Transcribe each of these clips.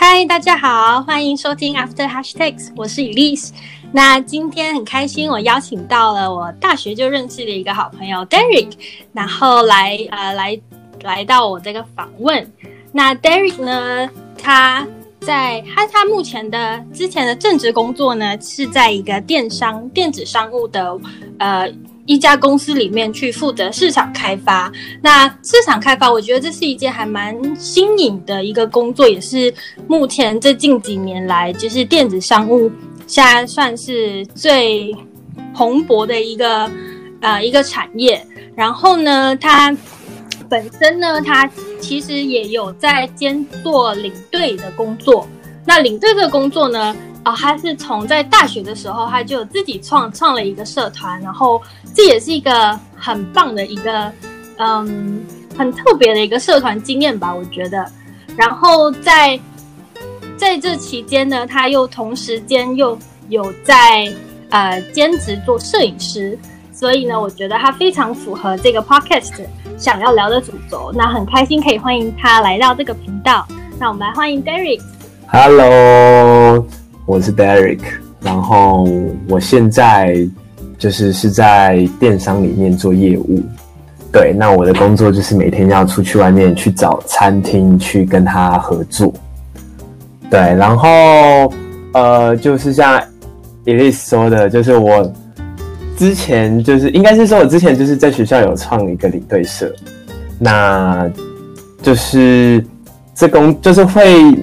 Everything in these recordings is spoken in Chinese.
嗨，大家好，欢迎收听 After Hashtags，我是 Elise。那今天很开心，我邀请到了我大学就认识的一个好朋友 Derek，然后来呃来来到我这个访问。那 Derek 呢，他在他他目前的之前的正职工作呢，是在一个电商电子商务的呃。一家公司里面去负责市场开发，那市场开发，我觉得这是一件还蛮新颖的一个工作，也是目前这近几年来，就是电子商务现在算是最蓬勃的一个呃一个产业。然后呢，他本身呢，他其实也有在兼做领队的工作。那领队这个工作呢，哦，他是从在大学的时候，他就自己创创了一个社团，然后这也是一个很棒的一个，嗯，很特别的一个社团经验吧，我觉得。然后在在这期间呢，他又同时间又有在呃兼职做摄影师，所以呢，我觉得他非常符合这个 podcast 想要聊的主轴。那很开心可以欢迎他来到这个频道。那我们来欢迎 Derek。Hello。我是 Derek，然后我现在就是是在电商里面做业务。对，那我的工作就是每天要出去外面去找餐厅去跟他合作。对，然后呃，就是像 Elise 说的，就是我之前就是应该是说我之前就是在学校有创一个领队社，那就是这工就是会。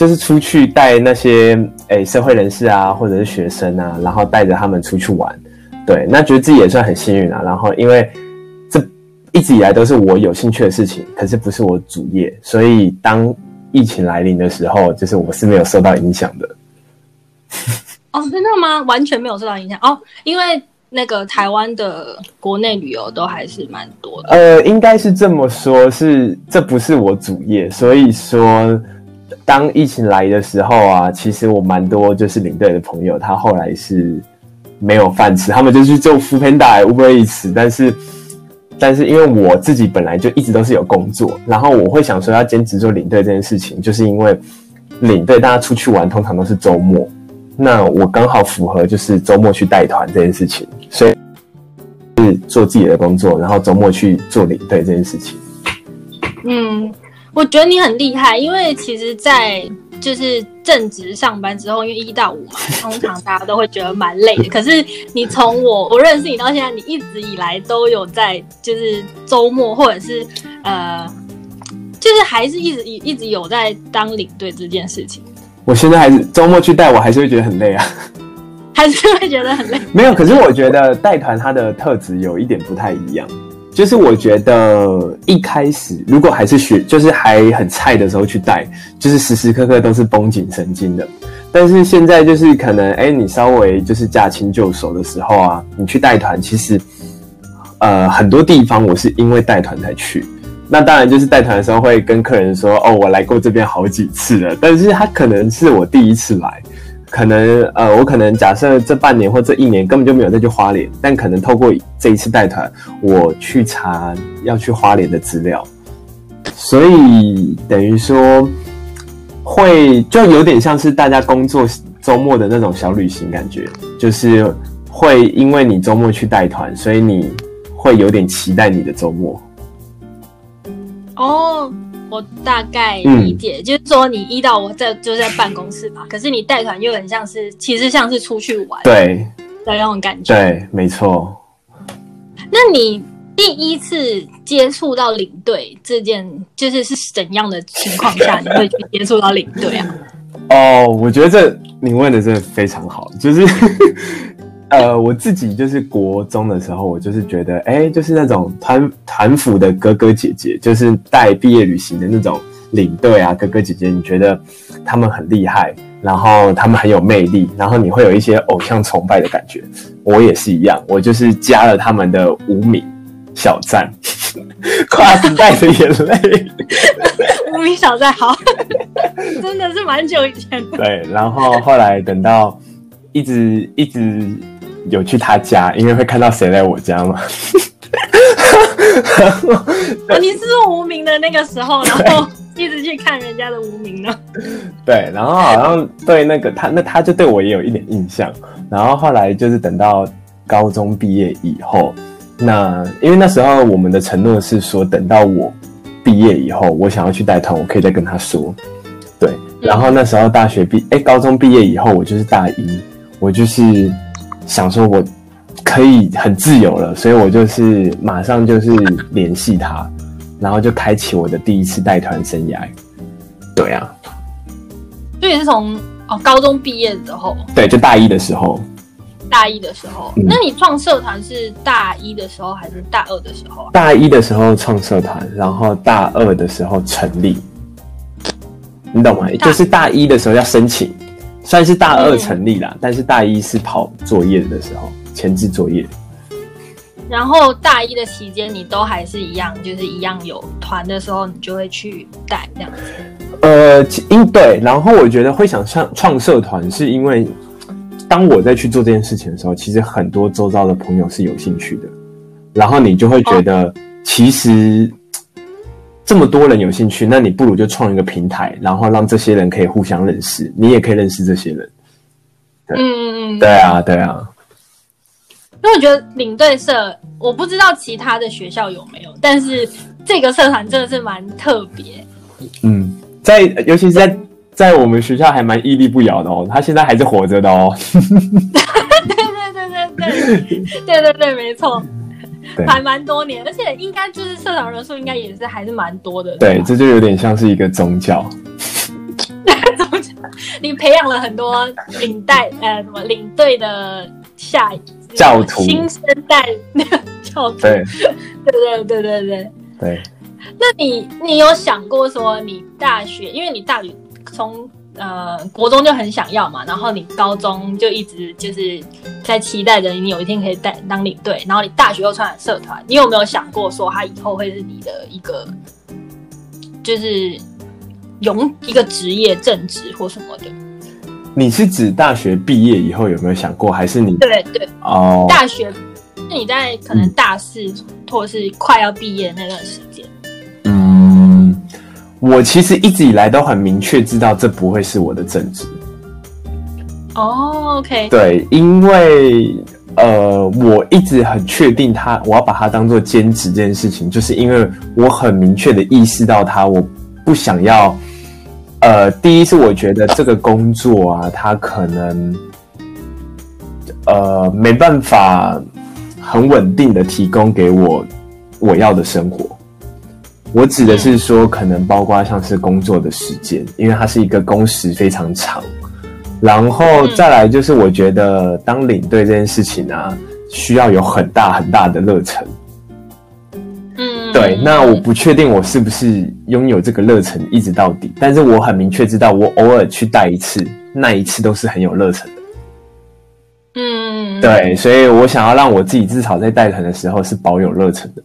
就是出去带那些诶、欸、社会人士啊，或者是学生啊，然后带着他们出去玩，对，那觉得自己也算很幸运啊。然后因为这一直以来都是我有兴趣的事情，可是不是我主业，所以当疫情来临的时候，就是我是没有受到影响的。哦，真的吗？完全没有受到影响哦，因为那个台湾的国内旅游都还是蛮多的。呃，应该是这么说，是这不是我主业，所以说。当疫情来的时候啊，其实我蛮多就是领队的朋友，他后来是没有饭吃，他们就去做 foodpanda、Uber Eats，但是但是因为我自己本来就一直都是有工作，然后我会想说要兼职做领队这件事情，就是因为领队大家出去玩通常都是周末，那我刚好符合就是周末去带团这件事情，所以是做自己的工作，然后周末去做领队这件事情。嗯。我觉得你很厉害，因为其实，在就是正职上班之后，因为一到五嘛，通常大家都会觉得蛮累的。可是你从我我认识你到现在，你一直以来都有在就是周末或者是呃，就是还是一直一一直有在当领队这件事情。我现在还是周末去带，我还是会觉得很累啊，还是会觉得很累。没有，可是我觉得带团它的特质有一点不太一样。就是我觉得一开始如果还是学，就是还很菜的时候去带，就是时时刻刻都是绷紧神经的。但是现在就是可能，哎，你稍微就是驾轻就熟的时候啊，你去带团，其实呃很多地方我是因为带团才去。那当然就是带团的时候会跟客人说，哦，我来过这边好几次了，但是他可能是我第一次来。可能呃，我可能假设这半年或这一年根本就没有再去花莲，但可能透过这一次带团，我去查要去花莲的资料，所以等于说会就有点像是大家工作周末的那种小旅行感觉，就是会因为你周末去带团，所以你会有点期待你的周末。哦。我大概理解，嗯、就是说你一到我在就是在办公室吧，可是你带团又很像是，其实像是出去玩，对的那种感觉。对，没错。那你第一次接触到领队这件，就是是怎样的情况下你会去接触到领队啊？哦，我觉得这你问的真的非常好，就是。呃，我自己就是国中的时候，我就是觉得，哎、欸，就是那种团团辅的哥哥姐姐，就是带毕业旅行的那种领队啊，哥哥姐姐，你觉得他们很厉害，然后他们很有魅力，然后你会有一些偶像崇拜的感觉。我也是一样，我就是加了他们的无名小站，跨时代的眼泪，无名小站，好，真的是蛮久以前的。对，然后后来等到一直一直。有去他家，因为会看到谁来我家嘛。哦，你是无名的那个时候，然后一直去看人家的无名呢？对，然后好像对那个他，那他就对我也有一点印象。然后后来就是等到高中毕业以后，那因为那时候我们的承诺是说，等到我毕业以后，我想要去带团，我可以再跟他说。对，然后那时候大学毕，哎，高中毕业以后，我就是大一，我就是想说我可以很自由了，所以我就是马上就是联系他。然后就开启我的第一次带团生涯，对啊，所以是从哦高中毕业的时候，对，就大一的时候，大一的时候，嗯、那你创社团是大一的时候还是大二的时候啊？大一的时候创社团，然后大二的时候成立，你懂吗？就是大一的时候要申请，算是大二成立啦，嗯、但是大一是跑作业的时候，前置作业。然后大一的期间，你都还是一样，就是一样有团的时候，你就会去带这样子。呃，因对，然后我觉得会想创创社团，是因为当我在去做这件事情的时候，其实很多周遭的朋友是有兴趣的，然后你就会觉得，哦、其实这么多人有兴趣，那你不如就创一个平台，然后让这些人可以互相认识，你也可以认识这些人。对嗯嗯嗯，对啊，对啊。因为我觉得领队社，我不知道其他的学校有没有，但是这个社团真的是蛮特别。嗯，在尤其是在在我们学校还蛮屹立不摇的哦，他现在还是活着的哦。对对对对对对对对，没错，对还蛮多年，而且应该就是社长人数应该也是还是蛮多的。对，这就有点像是一个宗教。宗教，你培养了很多领带呃什么领队的下一。教徒，新生代那个教徒，对，对 对对对对对。那你你有想过说，你大学，因为你大学从呃国中就很想要嘛，然后你高中就一直就是在期待着你有一天可以带当领队，然后你大学又创了社团，你有没有想过说他以后会是你的一个就是用一个职业正职或什么的？你是指大学毕业以后有没有想过，还是你对对哦，大学是你在可能大四、嗯、或是快要毕业的那段时我其实一直以来都很明确知道这不会是我的正职。哦，OK，对，因为呃，我一直很确定他，我要把它当做兼职这件事情，就是因为我很明确的意识到他，我不想要。呃，第一是我觉得这个工作啊，它可能呃没办法很稳定的提供给我我要的生活。我指的是说，可能包括像是工作的时间，因为它是一个工时非常长。然后再来就是，我觉得当领队这件事情啊，需要有很大很大的热忱。嗯对，那我不确定我是不是拥有这个热忱一直到底，但是我很明确知道，我偶尔去带一次，那一次都是很有热忱的。嗯，对，所以我想要让我自己至少在带团的时候是保有热忱的，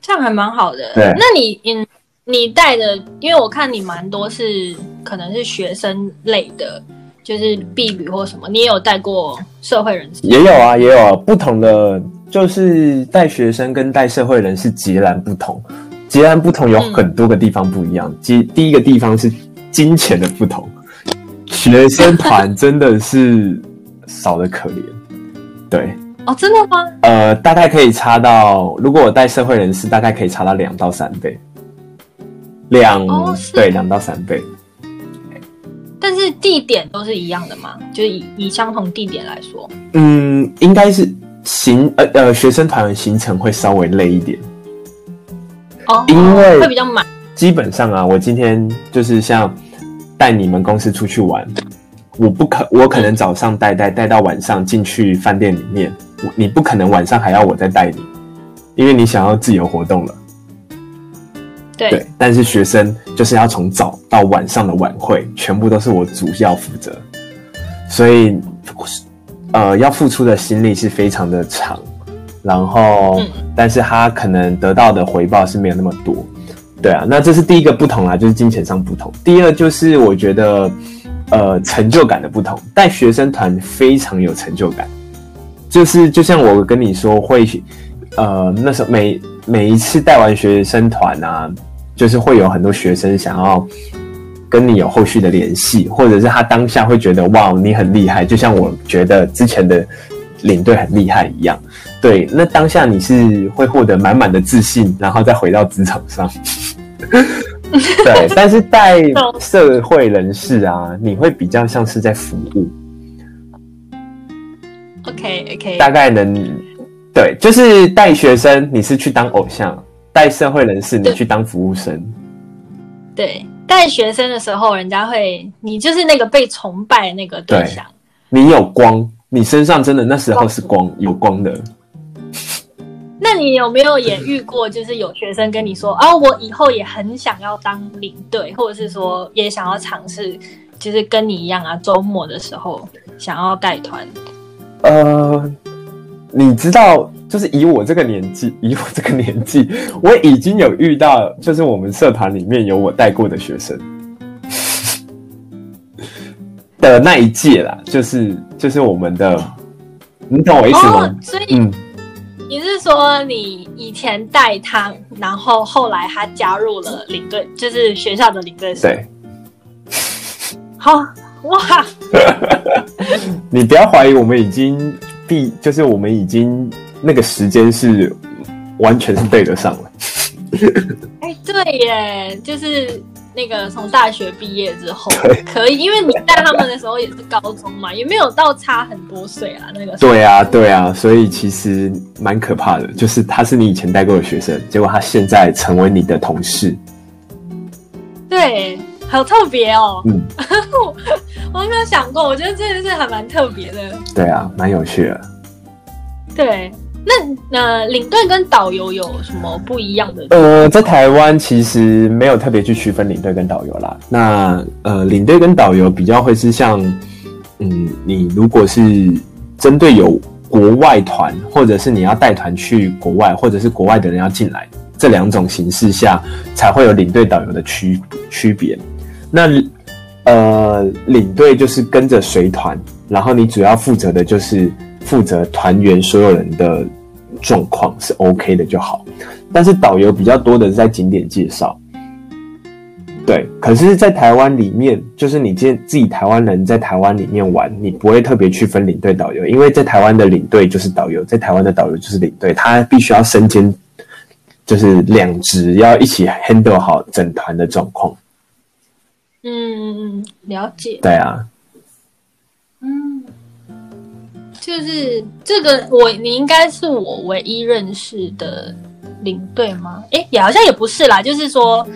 这样还蛮好的。对，那你嗯你带的，因为我看你蛮多是可能是学生类的，就是毕旅或什么，你也有带过社会人士？也有啊，也有啊，不同的。就是带学生跟带社会人是截然不同，截然不同有很多个地方不一样。第、嗯、第一个地方是金钱的不同，学生团真的是少的可怜。对，哦，真的吗？呃，大概可以差到，如果我带社会人士，大概可以差到两到三倍，两、哦、对两到三倍。但是地点都是一样的吗？就是以以相同地点来说，嗯，应该是。行，呃呃，学生团的行程会稍微累一点，哦，因为会比较满。基本上啊，我今天就是像带你们公司出去玩，我不可，我可能早上带带带到晚上进去饭店里面，你不可能晚上还要我再带你，因为你想要自由活动了。对，对，但是学生就是要从早到晚上的晚会，全部都是我主要负责，所以。呃，要付出的心力是非常的长，然后，嗯、但是他可能得到的回报是没有那么多，对啊，那这是第一个不同啦，就是金钱上不同。第二就是我觉得，呃，成就感的不同。带学生团非常有成就感，就是就像我跟你说会，呃，那时候每每一次带完学生团啊，就是会有很多学生想要跟你有后续的联系，或者是他当下会觉得哇，你很厉害，就像我觉得之前的领队很厉害一样。对，那当下你是会获得满满的自信，然后再回到职场上。对，但是带 社会人士啊，你会比较像是在服务。OK OK，大概能对，就是带学生，你是去当偶像；带社会人士，你去当服务生。对，带学生的时候，人家会，你就是那个被崇拜的那个对象。对，你有光，你身上真的那时候是光，有光的。那你有没有也遇过，就是有学生跟你说，啊，我以后也很想要当领队，或者是说也想要尝试，就是跟你一样啊，周末的时候想要带团。呃，你知道，就是以我这个年纪，以我这个年纪，我已经有遇到，就是我们社团里面有我带过的学生 的那一届啦，就是就是我们的，你懂我意思吗？哦，所以，嗯，你是说你以前带他，然后后来他加入了领队，就是学校的领队社？对。好。哇！你不要怀疑，我们已经毕，就是我们已经那个时间是完全是对得上了。哎，对耶，就是那个从大学毕业之后可以，因为你带他们的时候也是高中嘛，也没有到差很多岁啊。那个对啊，对啊，所以其实蛮可怕的，就是他是你以前带过的学生，结果他现在成为你的同事。对。好特别哦！嗯，我都没有想过，我觉得这件事还蛮特别的。对啊，蛮有趣的。对，那呃，领队跟导游有什么不一样的？呃，在台湾其实没有特别去区分领队跟导游啦。那呃，领队跟导游比较会是像，嗯，你如果是针对有国外团，或者是你要带团去国外，或者是国外的人要进来，这两种形式下，才会有领队导游的区区别。那呃，领队就是跟着随团，然后你主要负责的就是负责团员所有人的状况是 OK 的就好。但是导游比较多的是在景点介绍，对。可是，在台湾里面，就是你见自己台湾人在台湾里面玩，你不会特别区分领队导游，因为在台湾的领队就是导游，在台湾的导游就是领队，他必须要身兼就是两职，要一起 handle 好整团的状况。嗯，了解。对啊，嗯，就是这个我，你应该是我唯一认识的领队吗？诶，也好像也不是啦，就是说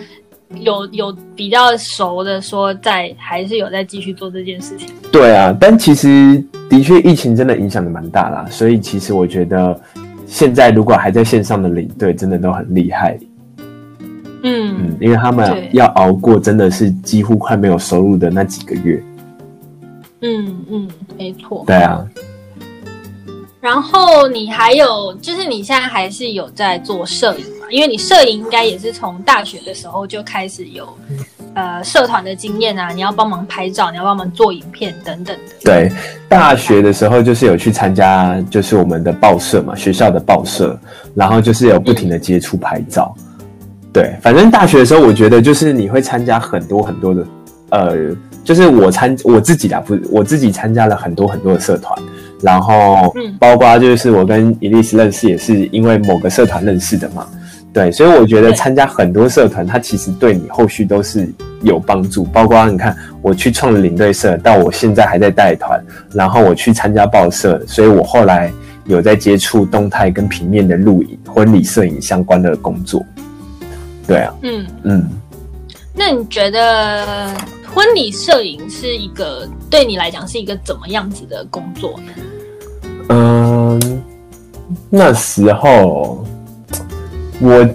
有有比较熟的，说在还是有在继续做这件事情。对啊，但其实的确疫情真的影响的蛮大啦，所以其实我觉得现在如果还在线上的领队，真的都很厉害。嗯嗯，因为他们要熬过真的是几乎快没有收入的那几个月。嗯嗯，没错。对啊。然后你还有，就是你现在还是有在做摄影嘛？因为你摄影应该也是从大学的时候就开始有，呃，社团的经验啊。你要帮忙拍照，你要帮忙做影片等等的。对，大学的时候就是有去参加，就是我们的报社嘛，学校的报社，然后就是有不停的接触拍照。嗯对，反正大学的时候，我觉得就是你会参加很多很多的，呃，就是我参我自己啦，不是我自己参加了很多很多的社团，然后，嗯，包括就是我跟 Elise 认识也是因为某个社团认识的嘛，对，所以我觉得参加很多社团，它其实对你后续都是有帮助，包括你看我去创了领队社，到我现在还在带团，然后我去参加报社，所以我后来有在接触动态跟平面的录影、婚礼摄影相关的工作。对啊，嗯嗯，那你觉得婚礼摄影是一个对你来讲是一个怎么样子的工作呢？嗯，那时候我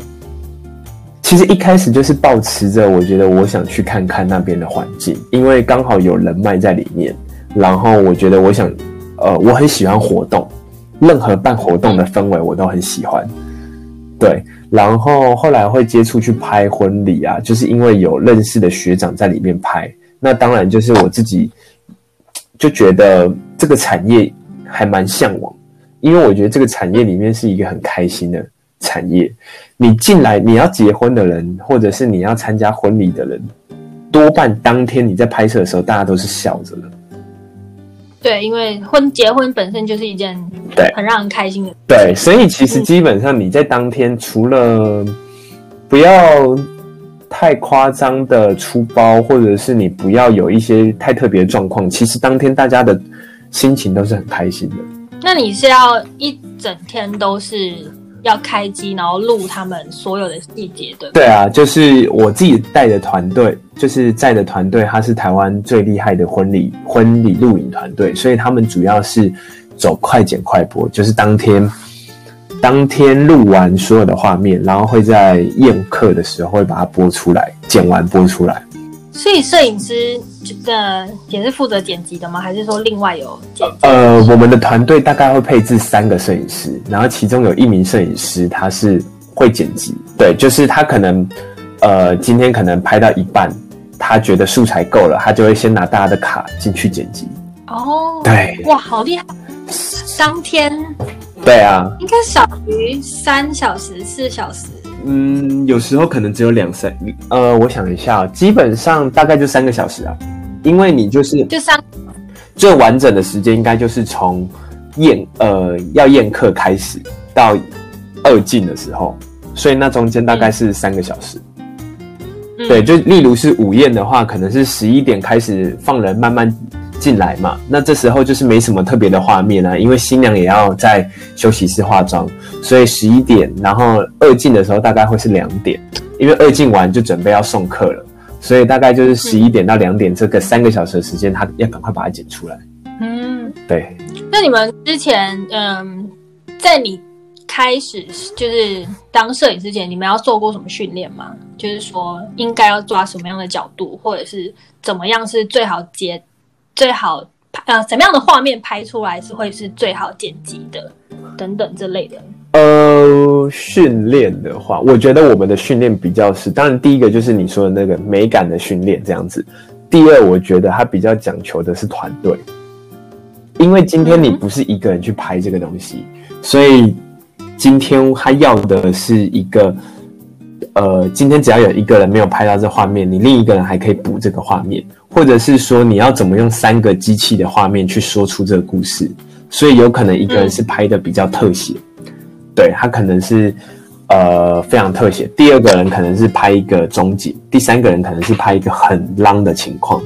其实一开始就是抱持着，我觉得我想去看看那边的环境，因为刚好有人脉在里面，然后我觉得我想，呃，我很喜欢活动，任何办活动的氛围我都很喜欢，对。然后后来会接触去拍婚礼啊，就是因为有认识的学长在里面拍。那当然就是我自己就觉得这个产业还蛮向往，因为我觉得这个产业里面是一个很开心的产业。你进来你要结婚的人，或者是你要参加婚礼的人，多半当天你在拍摄的时候，大家都是笑着的。对，因为婚结婚本身就是一件对很让人开心的事。对，所以其实基本上你在当天，除了不要太夸张的出包，或者是你不要有一些太特别的状况，其实当天大家的心情都是很开心的。那你是要一整天都是？要开机，然后录他们所有的细节，对。对啊，就是我自己带的团队，就是在的团队，他是台湾最厉害的婚礼婚礼录影团队，所以他们主要是走快剪快播，就是当天当天录完所有的画面，然后会在宴客的时候会把它播出来，剪完播出来。所以摄影师的也是负责剪辑的吗？还是说另外有剪辑？呃，我们的团队大概会配置三个摄影师，然后其中有一名摄影师他是会剪辑，对，就是他可能呃今天可能拍到一半，他觉得素材够了，他就会先拿大家的卡进去剪辑。哦，对，哇，好厉害！当天，对啊，应该少于三小时、四小时。嗯，有时候可能只有两三，呃，我想一下，基本上大概就三个小时啊，因为你就是就三最完整的时间应该就是从宴呃要宴客开始到二进的时候，所以那中间大概是三个小时。嗯、对，就例如是午宴的话，可能是十一点开始放人慢慢。进来嘛，那这时候就是没什么特别的画面啊，因为新娘也要在休息室化妆，所以十一点，然后二进的时候大概会是两点，因为二进完就准备要送客了，所以大概就是十一点到两点这个三个小时的时间，他要赶快把它剪出来。嗯，对。那你们之前，嗯，在你开始就是当摄影之前，你们要做过什么训练吗？就是说应该要抓什么样的角度，或者是怎么样是最好接。最好拍呃，什么样的画面拍出来是会是最好剪辑的，等等这类的。呃，训练的话，我觉得我们的训练比较是，当然第一个就是你说的那个美感的训练这样子。第二，我觉得它比较讲求的是团队，因为今天你不是一个人去拍这个东西，嗯、所以今天他要的是一个，呃，今天只要有一个人没有拍到这画面，你另一个人还可以补这个画面。或者是说你要怎么用三个机器的画面去说出这个故事，所以有可能一个人是拍的比较特写，嗯、对，他可能是呃非常特写，第二个人可能是拍一个中景，第三个人可能是拍一个很浪的情况，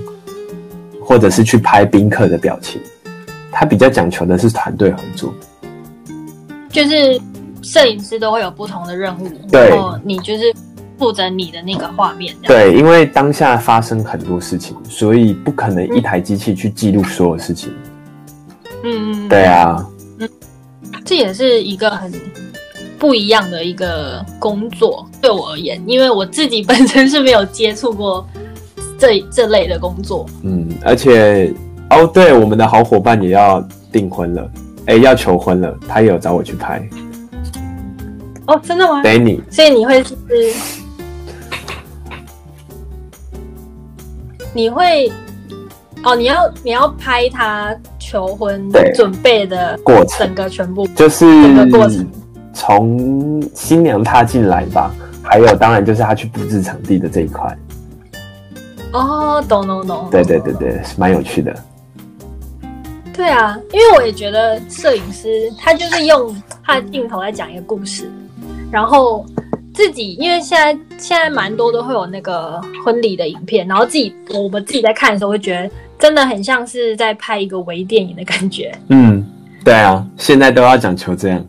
或者是去拍宾客的表情，他比较讲求的是团队合作，就是摄影师都会有不同的任务，对，然后你就是。负责你的那个画面，对，因为当下发生很多事情，所以不可能一台机器去记录所有事情。嗯，对啊，嗯，这也是一个很不一样的一个工作，对我而言，因为我自己本身是没有接触过这 这类的工作。嗯，而且哦，对，我们的好伙伴也要订婚了，哎，要求婚了，他也有找我去拍。哦，真的吗？Danny，所以你会是？你会哦，你要你要拍他求婚准备的过程，整个全部就是整个过程，从新娘踏进来吧，还有当然就是他去布置场地的这一块。哦，懂懂懂，对对对对，是蛮有趣的。对啊，因为我也觉得摄影师他就是用他的镜头来讲一个故事，然后。自己，因为现在现在蛮多都会有那个婚礼的影片，然后自己我们自己在看的时候，会觉得真的很像是在拍一个微电影的感觉。嗯，对啊，现在都要讲求这样。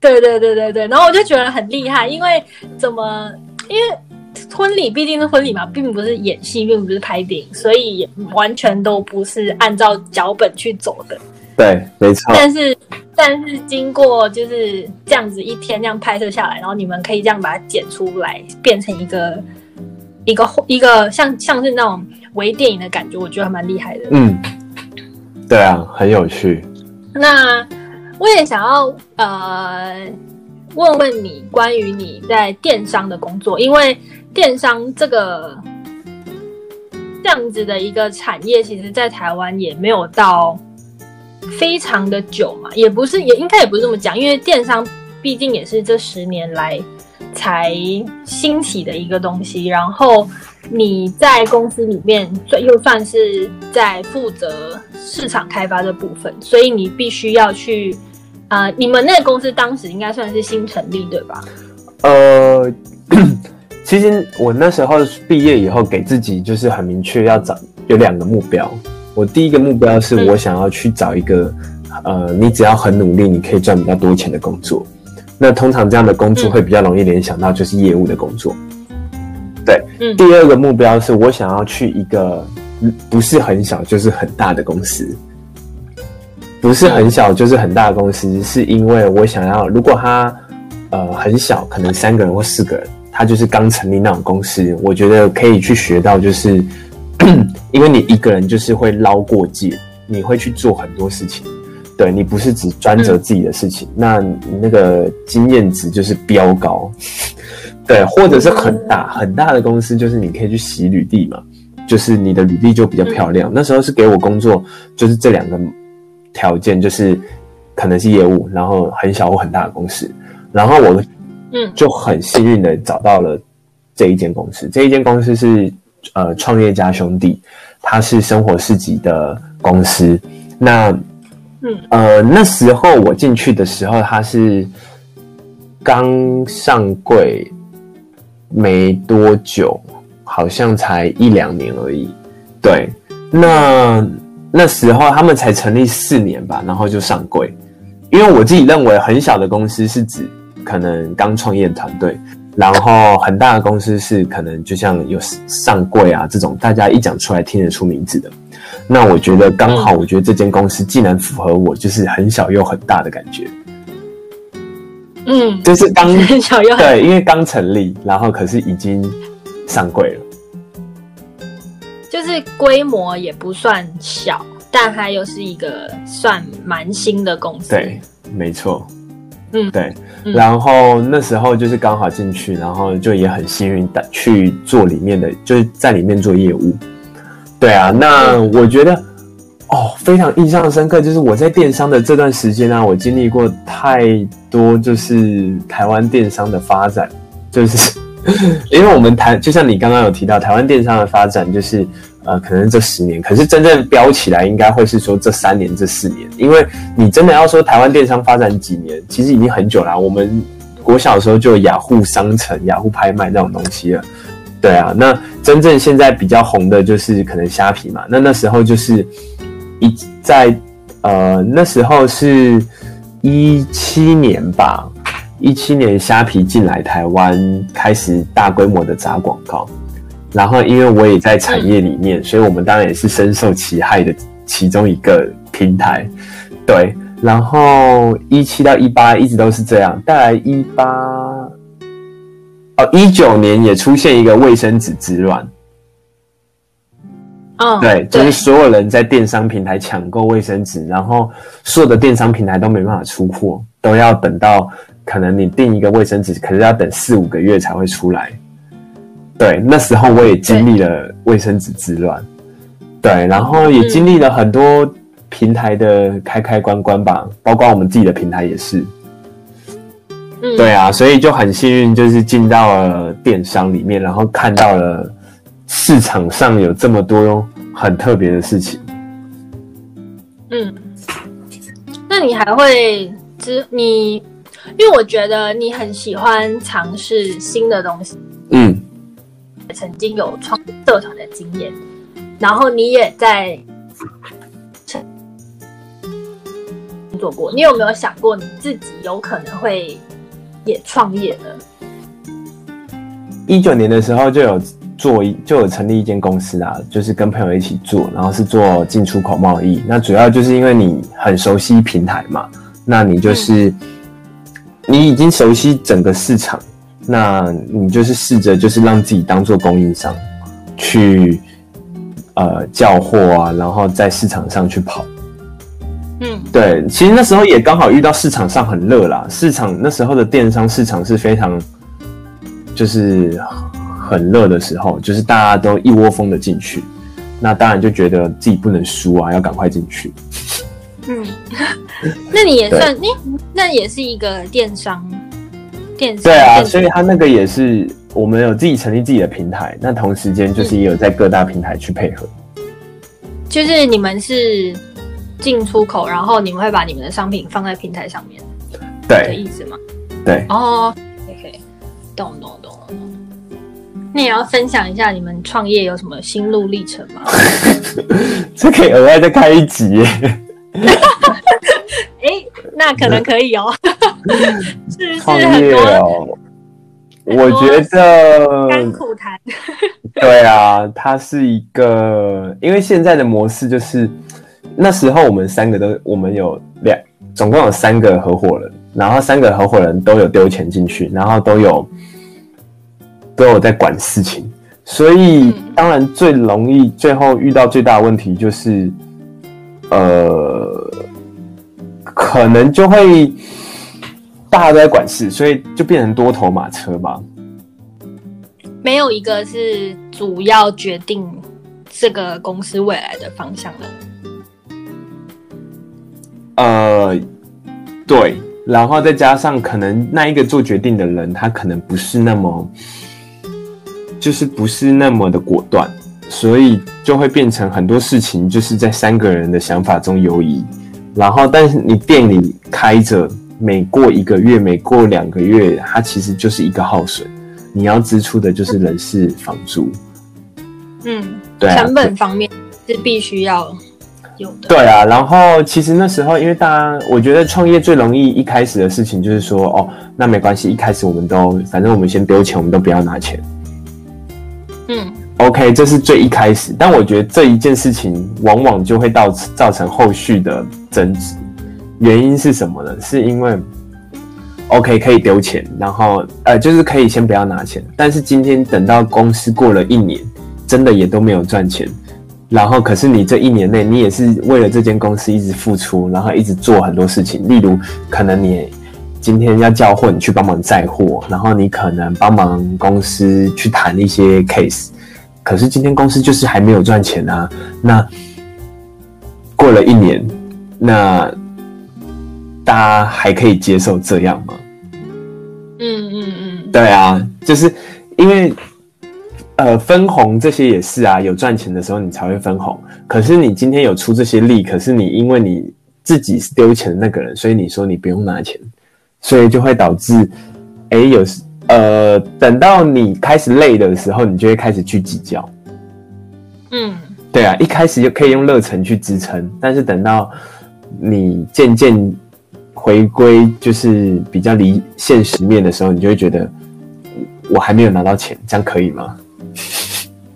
对对对对对，然后我就觉得很厉害，因为怎么？因为婚礼毕竟是婚礼嘛，并不是演戏，并不是拍电影，所以也完全都不是按照脚本去走的。对，没错。但是，但是经过就是这样子一天这样拍摄下来，然后你们可以这样把它剪出来，变成一个一个一个像像是那种微电影的感觉，我觉得还蛮厉害的。嗯，对啊，很有趣。那我也想要呃问问你关于你在电商的工作，因为电商这个这样子的一个产业，其实在台湾也没有到。非常的久嘛，也不是，也应该也不是这么讲，因为电商毕竟也是这十年来才兴起的一个东西。然后你在公司里面算又算是在负责市场开发的部分，所以你必须要去啊、呃，你们那个公司当时应该算是新成立对吧？呃，其实我那时候毕业以后，给自己就是很明确要找有两个目标。我第一个目标是我想要去找一个，嗯、呃，你只要很努力，你可以赚比较多钱的工作。那通常这样的工作会比较容易联想到就是业务的工作。对，嗯。第二个目标是我想要去一个不是很小就是很大的公司，不是很小就是很大的公司，是因为我想要，如果他呃很小，可能三个人或四个人，他就是刚成立那种公司，我觉得可以去学到就是。因为你一个人就是会捞过界，你会去做很多事情，对，你不是只专责自己的事情，嗯、那你那个经验值就是飙高，对，或者是很大很大的公司，就是你可以去洗履历嘛，就是你的履历就比较漂亮。嗯、那时候是给我工作，就是这两个条件，就是可能是业务，然后很小或很大的公司，然后我嗯。就很幸运的找到了这一间公司，这一间公司是。呃，创业家兄弟，他是生活市集的公司。那，嗯，呃，那时候我进去的时候，他是刚上柜没多久，好像才一两年而已。对，那那时候他们才成立四年吧，然后就上柜。因为我自己认为，很小的公司是指可能刚创业团队。然后很大的公司是可能就像有上柜啊这种，大家一讲出来听得出名字的。那我觉得刚好，我觉得这间公司既然符合我，就是很小又很大的感觉。嗯，就是刚 很小又很大，对，因为刚成立，然后可是已经上柜了，就是规模也不算小，但它又是一个算蛮新的公司。对，没错。嗯，对，然后那时候就是刚好进去，然后就也很幸运的去做里面的，就是在里面做业务。对啊，那我觉得哦，非常印象深刻，就是我在电商的这段时间呢、啊，我经历过太多，就是台湾电商的发展，就是 因为我们台，就像你刚刚有提到，台湾电商的发展就是。呃，可能这十年，可是真正飙起来，应该会是说这三年、这四年，因为你真的要说台湾电商发展几年，其实已经很久了。我们国小的时候就雅虎商城、雅虎拍卖那种东西了，对啊。那真正现在比较红的就是可能虾皮嘛。那那时候就是一在呃那时候是一七年吧，一七年虾皮进来台湾，开始大规模的砸广告。然后，因为我也在产业里面，嗯、所以我们当然也是深受其害的其中一个平台。对，然后一七到一八一直都是这样。大概一八哦，一九年也出现一个卫生纸之乱。哦，对，就是所有人在电商平台抢购卫生纸，然后所有的电商平台都没办法出货，都要等到可能你订一个卫生纸，可是要等四五个月才会出来。对，那时候我也经历了卫生纸之乱，对，然后也经历了很多平台的开开关关吧，包括我们自己的平台也是。嗯，对啊，所以就很幸运，就是进到了电商里面，然后看到了市场上有这么多很特别的事情。嗯，那你还会知你，因为我觉得你很喜欢尝试新的东西。嗯。曾经有创社团的经验，然后你也在做过。你有没有想过你自己有可能会也创业呢？一九年的时候就有做一就有成立一间公司啊，就是跟朋友一起做，然后是做进出口贸易。那主要就是因为你很熟悉平台嘛，那你就是、嗯、你已经熟悉整个市场。那你就是试着就是让自己当做供应商，去呃叫货啊，然后在市场上去跑。嗯，对，其实那时候也刚好遇到市场上很热啦，市场那时候的电商市场是非常就是很热的时候，就是大家都一窝蜂的进去，那当然就觉得自己不能输啊，要赶快进去。嗯，那你也算，你对、欸、那也是一个电商。对啊，所以他那个也是我们有自己成立自己的平台，那同时间就是也有在各大平台去配合。就是你们是进出口，然后你们会把你们的商品放在平台上面，对的意思吗？对。哦，OK，懂懂懂懂。那也要分享一下你们创业有什么心路历程吗？这可以额外再开一集耶。哎、欸，那可能可以哦。是是创很多业哦？我觉得甘苦谈。对啊，它是一个，因为现在的模式就是，那时候我们三个都，我们有两，总共有三个合伙人，然后三个合伙人都有丢钱进去，然后都有都有在管事情，所以当然最容易最后遇到最大的问题就是，呃，可能就会大家都在管事，所以就变成多头马车吧。没有一个是主要决定这个公司未来的方向的。呃，对，然后再加上可能那一个做决定的人，他可能不是那么，就是不是那么的果断，所以就会变成很多事情就是在三个人的想法中游移。然后，但是你店里开着，每过一个月，每过两个月，它其实就是一个耗损。你要支出的就是人事、房租，嗯，对啊，成本方面是必须要有的。对啊，然后其实那时候，因为大家，我觉得创业最容易一开始的事情就是说，哦，那没关系，一开始我们都，反正我们先丢钱，我们都不要拿钱。嗯，OK，这是最一开始，但我觉得这一件事情往往就会造造成后续的争执，原因是什么呢？是因为。OK，可以丢钱，然后呃，就是可以先不要拿钱。但是今天等到公司过了一年，真的也都没有赚钱。然后，可是你这一年内，你也是为了这间公司一直付出，然后一直做很多事情。例如，可能你今天要叫货，你去帮忙载货，然后你可能帮忙公司去谈一些 case。可是今天公司就是还没有赚钱啊。那过了一年，那。大家还可以接受这样吗？嗯嗯嗯，对啊，就是因为呃分红这些也是啊，有赚钱的时候你才会分红。可是你今天有出这些力，可是你因为你自己是丢钱的那个人，所以你说你不用拿钱，所以就会导致哎有呃等到你开始累的时候，你就会开始去计较。嗯，对啊，一开始就可以用热忱去支撑，但是等到你渐渐。回归就是比较离现实面的时候，你就会觉得我还没有拿到钱，这样可以吗？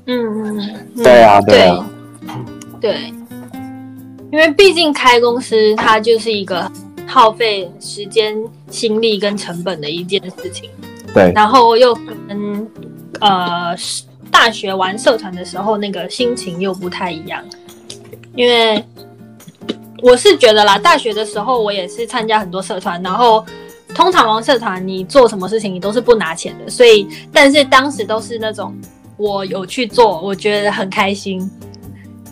嗯，嗯对啊，对啊，对，对，因为毕竟开公司它就是一个耗费时间、心力跟成本的一件事情。对，然后又跟呃大学玩社团的时候那个心情又不太一样，因为。我是觉得啦，大学的时候我也是参加很多社团，然后通常玩社团，你做什么事情你都是不拿钱的，所以但是当时都是那种我有去做，我觉得很开心，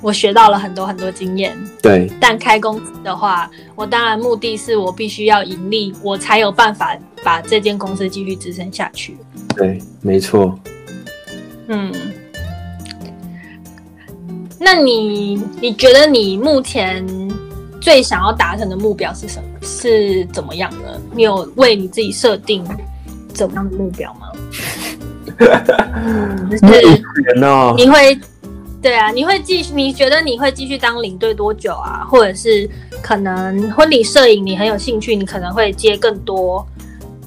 我学到了很多很多经验。对，但开公司的话，我当然目的是我必须要盈利，我才有办法把这间公司继续支撑下去。对，没错。嗯，那你你觉得你目前？最想要达成的目标是什么？是怎么样的？你有为你自己设定怎么样的目标吗？就是你会对啊，你会继续？你觉得你会继续当领队多久啊？或者是可能婚礼摄影你很有兴趣，你可能会接更多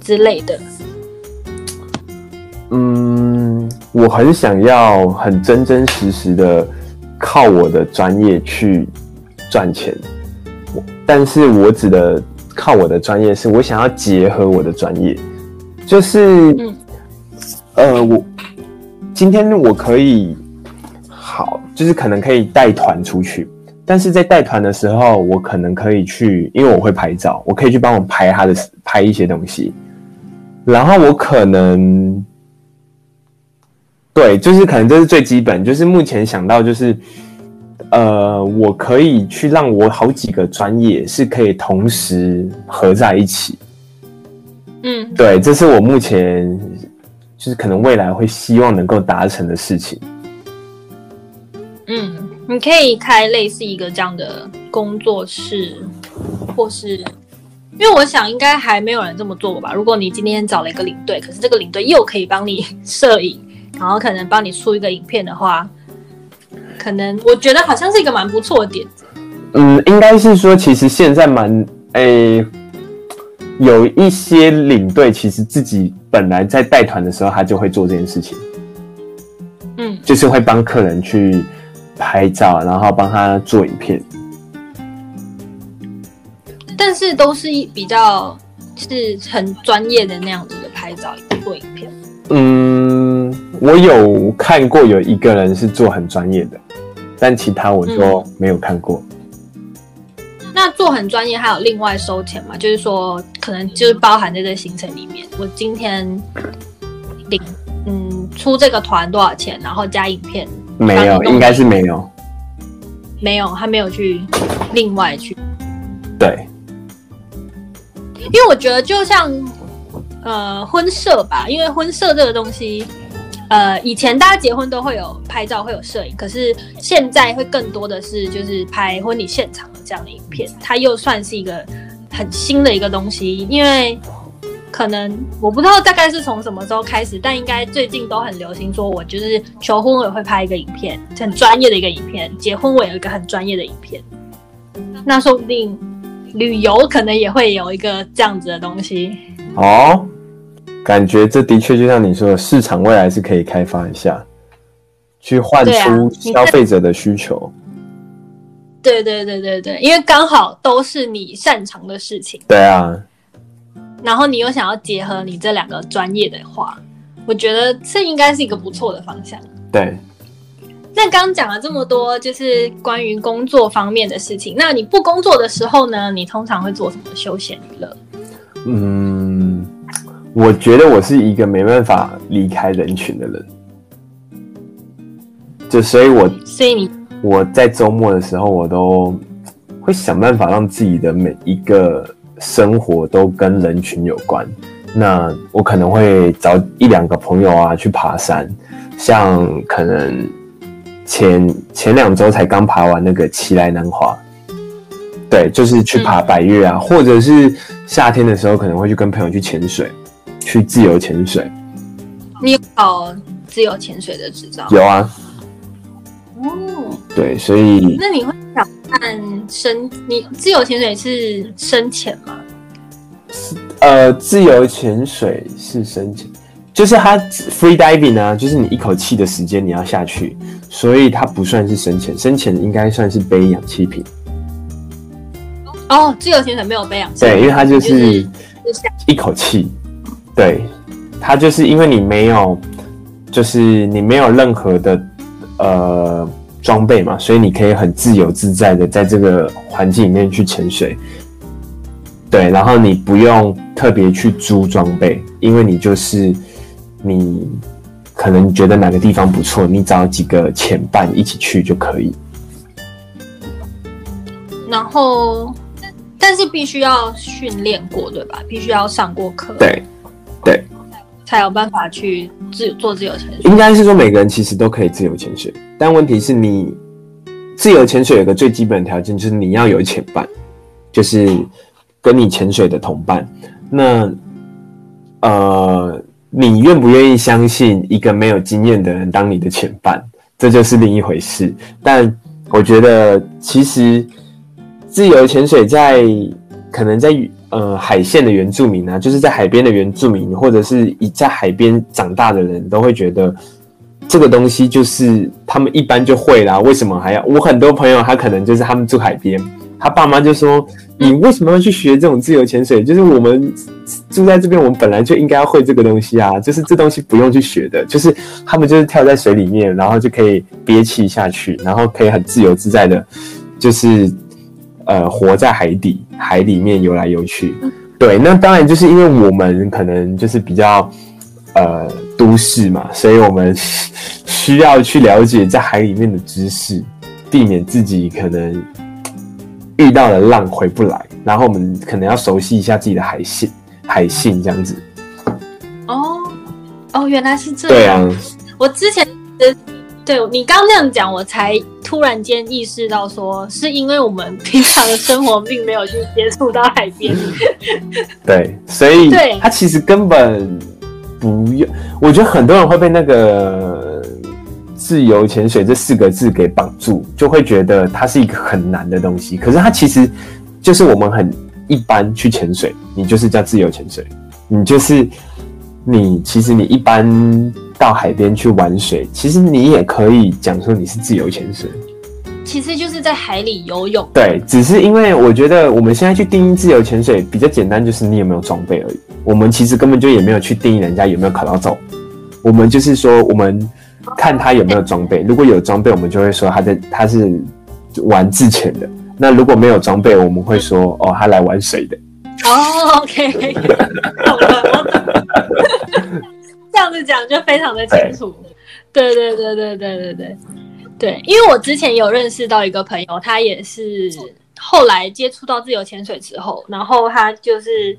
之类的。嗯，我很想要很真真实实的靠我的专业去赚钱。但是我指的靠我的专业，是我想要结合我的专业，就是，嗯、呃，我今天我可以好，就是可能可以带团出去，但是在带团的时候，我可能可以去，因为我会拍照，我可以去帮我拍他的拍一些东西，然后我可能，对，就是可能这是最基本，就是目前想到就是。呃，我可以去让我好几个专业是可以同时合在一起。嗯，对，这是我目前就是可能未来会希望能够达成的事情。嗯，你可以开类似一个这样的工作室，或是因为我想应该还没有人这么做过吧。如果你今天找了一个领队，可是这个领队又可以帮你 摄影，然后可能帮你出一个影片的话，可能我觉得好像是一个蛮不错的点子。嗯，应该是说，其实现在蛮诶。有一些领队其实自己本来在带团的时候，他就会做这件事情，嗯，就是会帮客人去拍照，然后帮他做影片。但是都是一比较是很专业的那样子的拍照做影片。嗯，我有看过有一个人是做很专业的，但其他我就没有看过。嗯那做很专业，还有另外收钱吗？就是说，可能就是包含在这行程里面。我今天领嗯出这个团多少钱，然后加影片？没有，应该是没有。没有，他没有去另外去。对，因为我觉得就像呃婚摄吧，因为婚摄这个东西。呃，以前大家结婚都会有拍照，会有摄影，可是现在会更多的是就是拍婚礼现场的这样的影片，它又算是一个很新的一个东西，因为可能我不知道大概是从什么时候开始，但应该最近都很流行，说我就是求婚我也会拍一个影片，很专业的一个影片，结婚我有一个很专业的影片，那说不定旅游可能也会有一个这样子的东西哦。感觉这的确就像你说的，市场未来是可以开发一下，去换出消费者的需求。对啊，对对对对对，因为刚好都是你擅长的事情。对啊。然后你又想要结合你这两个专业的话，我觉得这应该是一个不错的方向。对。那刚刚讲了这么多，就是关于工作方面的事情。那你不工作的时候呢？你通常会做什么休闲娱乐？嗯。我觉得我是一个没办法离开人群的人，就所以我，我所以你我在周末的时候，我都会想办法让自己的每一个生活都跟人群有关。那我可能会找一两个朋友啊去爬山，像可能前前两周才刚爬完那个奇莱南华，对，就是去爬百岳啊，嗯、或者是夏天的时候可能会去跟朋友去潜水。去自由潜水，你有考自由潜水的执照？有啊。哦，对，所以那你会想看深？你自由潜水是深潜吗？呃，自由潜水是深潜，就是它 free diving 啊，就是你一口气的时间你要下去，所以它不算是深潜。深潜应该算是背氧气瓶。哦，自由潜水没有背氧气。对，因为它就是一口气。对，它就是因为你没有，就是你没有任何的呃装备嘛，所以你可以很自由自在的在这个环境里面去潜水。对，然后你不用特别去租装备，因为你就是你可能觉得哪个地方不错，你找几个潜伴一起去就可以。然后，但是必须要训练过，对吧？必须要上过课。对。对，才有办法去自做自由潜水。应该是说每个人其实都可以自由潜水，但问题是你自由潜水有个最基本的条件，就是你要有潜伴，就是跟你潜水的同伴。那呃，你愿不愿意相信一个没有经验的人当你的潜伴，这就是另一回事。但我觉得其实自由潜水在可能在。呃，海线的原住民啊，就是在海边的原住民，或者是以在海边长大的人，都会觉得这个东西就是他们一般就会啦。为什么还要？我很多朋友他可能就是他们住海边，他爸妈就说：“你为什么要去学这种自由潜水？就是我们住在这边，我们本来就应该要会这个东西啊。就是这东西不用去学的，就是他们就是跳在水里面，然后就可以憋气下去，然后可以很自由自在的，就是。”呃，活在海底，海里面游来游去，对，那当然就是因为我们可能就是比较呃都市嘛，所以我们需要去了解在海里面的知识，避免自己可能遇到了浪回不来，然后我们可能要熟悉一下自己的海线，海信这样子。哦哦，原来是这样。对啊，我之前对你刚那样讲，我才突然间意识到说，是因为我们平常的生活并没有去接触到海边。对，所以对他其实根本不用。我觉得很多人会被那个“自由潜水”这四个字给绑住，就会觉得它是一个很难的东西。可是它其实就是我们很一般去潜水，你就是叫自由潜水，你就是。你其实你一般到海边去玩水，其实你也可以讲说你是自由潜水，其实就是在海里游泳。对，只是因为我觉得我们现在去定义自由潜水比较简单，就是你有没有装备而已。我们其实根本就也没有去定义人家有没有考到照，我们就是说我们看他有没有装备，如果有装备，我们就会说他在他是玩自潜的。那如果没有装备，我们会说哦他来玩水的。哦，OK，懂了，样子讲就非常的清楚。对对对对对对对对，因为我之前有认识到一个朋友，他也是后来接触到自由潜水之后，然后他就是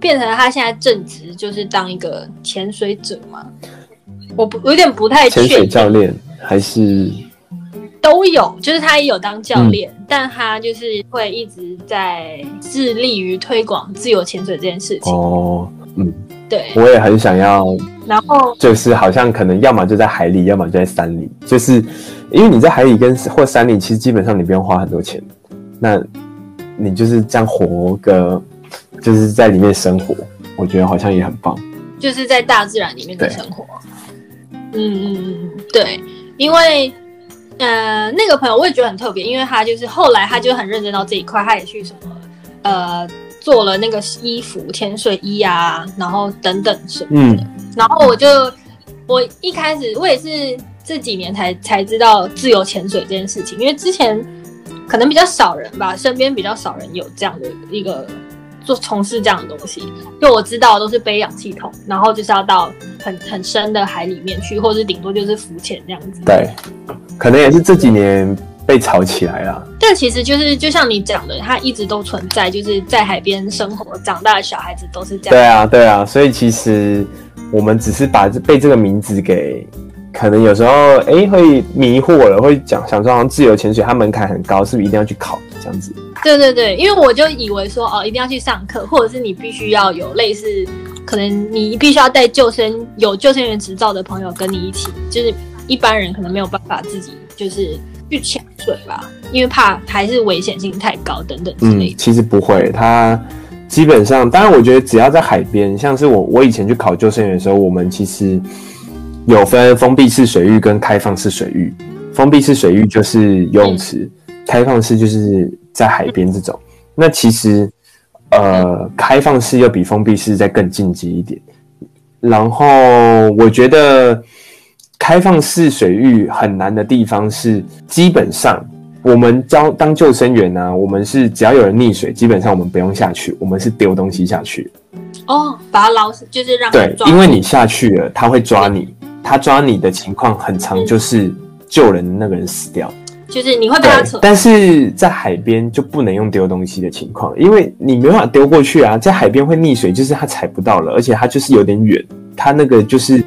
变成他现在正职就是当一个潜水者嘛。我不有点不太潜水教练还是？都有，就是他也有当教练，嗯，但他就是会一直在致力于推广自由潜水这件事情。哦，嗯，对，我也很想要。然后就是好像可能要么就在海里，要么就在山里，就是因为你在海里跟或山里，其实基本上你不用花很多钱，那你就是这样活个，就是在里面生活，我觉得好像也很棒。就是在大自然里面的生活。嗯嗯嗯，对，因为。呃，那个朋友我也觉得很特别，因为他就是后来他就很认真到这一块，他也去什么呃做了那个衣服、潜水衣啊，然后等等什么的。嗯、然后我就我一开始我也是这几年才才知道自由潜水这件事情，因为之前可能比较少人吧，身边比较少人有这样的一个做从事这样的东西。就我知道都是背氧气筒，然后就是要到很很深的海里面去，或者是顶多就是浮潜这样子。对。可能也是这几年被炒起来了，但其实就是就像你讲的，它一直都存在，就是在海边生活长大的小孩子都是这样。对啊，对啊，所以其实我们只是把被这个名字给，可能有时候哎、欸、会迷惑了，会讲想说好像自由潜水它门槛很高，是不是一定要去考这样子？对对对，因为我就以为说哦，一定要去上课，或者是你必须要有类似，可能你必须要带救生有救生员执照的朋友跟你一起，就是。一般人可能没有办法自己就是去潜水吧，因为怕还是危险性太高等等之类的。嗯，其实不会，它基本上，当然我觉得只要在海边，像是我我以前去考救生员的时候，我们其实有分封闭式水域跟开放式水域。封闭式水域就是游泳池，嗯、开放式就是在海边这种。那其实呃，开放式又比封闭式再更进阶一点。然后我觉得。开放式水域很难的地方是，基本上我们招当救生员呢、啊，我们是只要有人溺水，基本上我们不用下去，我们是丢东西下去。哦，把它捞死，就是让。对，因为你下去了，他会抓你，他抓你的情况很长，就是救人的那个人死掉，就是你会被他扯。但是在海边就不能用丢东西的情况，因为你没办法丢过去啊，在海边会溺水，就是他踩不到了，而且他就是有点远，他那个就是。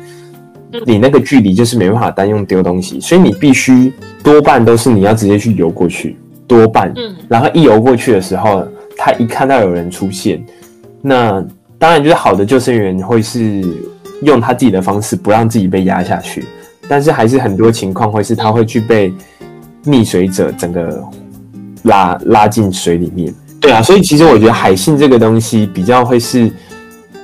你那个距离就是没办法单用丢东西，所以你必须多半都是你要直接去游过去，多半。嗯，然后一游过去的时候，他一看到有人出现，那当然就是好的救生员会是用他自己的方式不让自己被压下去，但是还是很多情况会是他会去被溺水者整个拉拉进水里面。对啊，所以其实我觉得海信这个东西比较会是。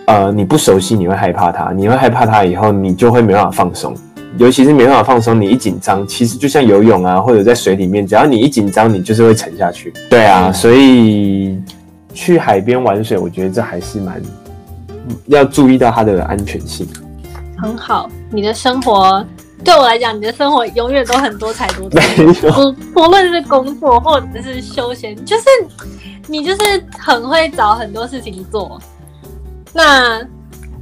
呃，你不熟悉，你会害怕它，你会害怕它以后，你就会没办法放松，尤其是没办法放松，你一紧张，其实就像游泳啊，或者在水里面，只要你一紧张，你就是会沉下去。对啊，所以去海边玩水，我觉得这还是蛮要注意到它的安全性。很好，你的生活对我来讲，你的生活永远都很多彩多姿，不不论是工作或者是休闲，就是你就是很会找很多事情做。那，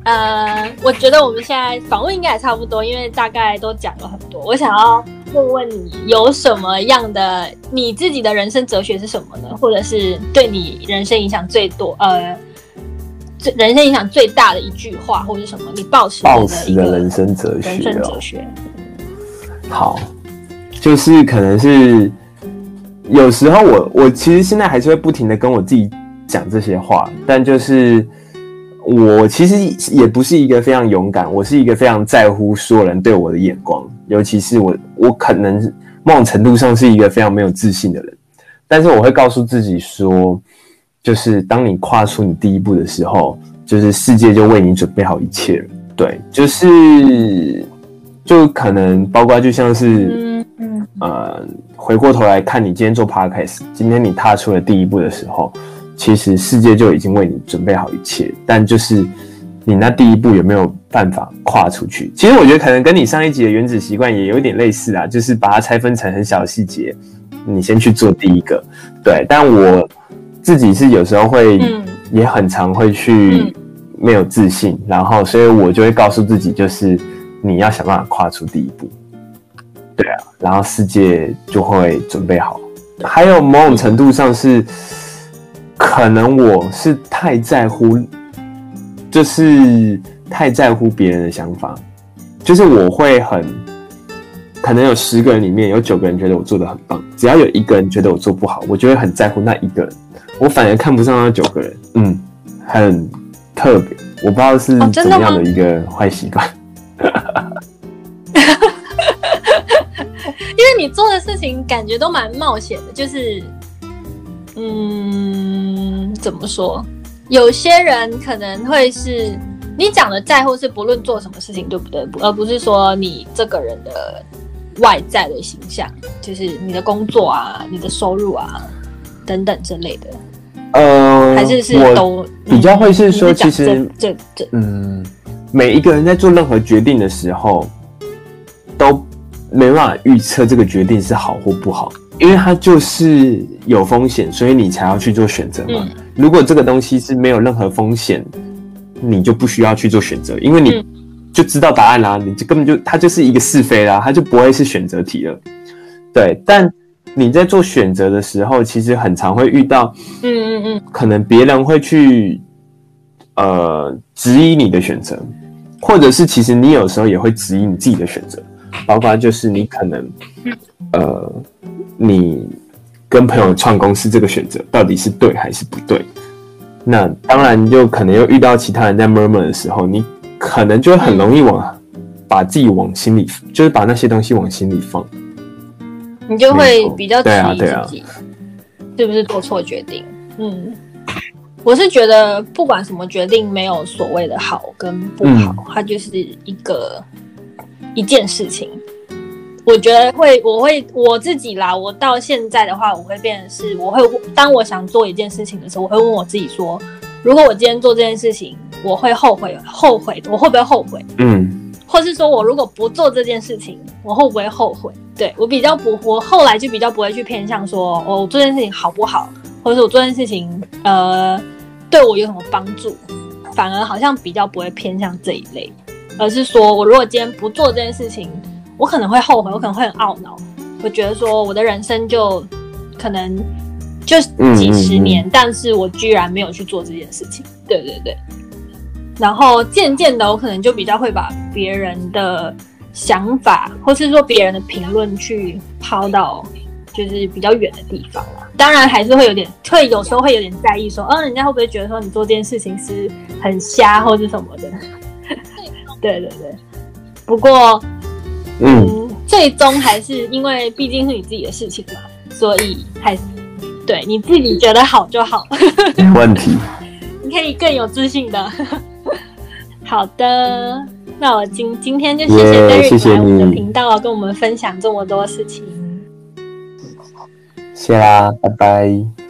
呃，我觉得我们现在访问应该也差不多，因为大概都讲了很多。我想要问问你，有什么样的你自己的人生哲学是什么呢？或者是对你人生影响最多，呃，最人生影响最大的一句话，或者是什么？你抱持抱持的人生哲学，人生哲学。好，就是可能是有时候我我其实现在还是会不停的跟我自己讲这些话，但就是我其实也不是一个非常勇敢，我是一个非常在乎所有人对我的眼光，尤其是我我可能某种程度上是一个非常没有自信的人，但是我会告诉自己说。就是当你跨出你第一步的时候，就是世界就为你准备好一切了。对，就是就可能包括就像是，嗯嗯，呃，回过头来看你今天做 podcast，今天你踏出了第一步的时候，其实世界就已经为你准备好一切。但就是你那第一步有没有办法跨出去？其实我觉得可能跟你上一集的原子习惯也有点类似啊，就是把它拆分成很小的细节，你先去做第一个。对，但我。自己是有时候会，也很常会去没有自信，然后所以我就会告诉自己，就是你要想办法跨出第一步，对啊，然后世界就会准备好。还有某种程度上是，可能我是太在乎，就是太在乎别人的想法，就是我会很，可能有十个人里面有九个人觉得我做的很棒，只要有一个人觉得我做不好，我就会很在乎那一个人。我反而看不上那九个人，嗯，很特别，我不知道是怎么样的一个坏习惯。哦、因为你做的事情感觉都蛮冒险的，就是，嗯，怎么说？有些人可能会是你讲的在乎是不论做什么事情，对不对？而不是说你这个人的外在的形象，就是你的工作啊、你的收入啊等等之类的。呃，还是是都比较会是说，其实这这嗯，每一个人在做任何决定的时候，都没办法预测这个决定是好或不好，因为它就是有风险，所以你才要去做选择嘛。如果这个东西是没有任何风险，你就不需要去做选择，因为你就知道答案啦，你就根本就它就是一个是非啦，它就不会是选择题了。对，但。你在做选择的时候，其实很常会遇到，嗯嗯嗯，可能别人会去，呃，质疑你的选择，或者是其实你有时候也会质疑你自己的选择，包括就是你可能，呃，你跟朋友创公司这个选择到底是对还是不对？那当然就可能又遇到其他人在 murmur 的时候，你可能就会很容易往把自己往心里，就是把那些东西往心里放。你就会比较质疑自己是不是做错决定。嗯，我是觉得不管什么决定，没有所谓的好跟不好，它就是一个一件事情。我觉得会，我会我自己啦。我到现在的话，我会变成是，我会当我想做一件事情的时候，我会问我自己说：如果我今天做这件事情，我会后悔，后悔，我会不会后悔？嗯。或是说，我如果不做这件事情，我会不会后悔？对，我比较不，我后来就比较不会去偏向说，哦，我做这件事情好不好，或者是我做这件事情，呃，对我有什么帮助？反而好像比较不会偏向这一类，而是说我如果今天不做这件事情，我可能会后悔，我可能会很懊恼，我觉得说我的人生就可能就几十年，嗯嗯嗯，但是我居然没有去做这件事情。对对对。然后渐渐的，我可能就比较会把别人的想法，或是说别人的评论去抛到就是比较远的地方了。当然还是会有点，会有时候会有点在意，说，嗯，人家会不会觉得说你做这件事情是很瞎，或是什么的？对对对。不过，嗯，嗯，最终还是因为毕竟是你自己的事情嘛，所以还是对你自己觉得好就好。没问题。你可以更有自信的。好的，那我今今天就谢谢 Derrick 来我们的频道，跟我们分享这么多事情。谢啦，拜拜。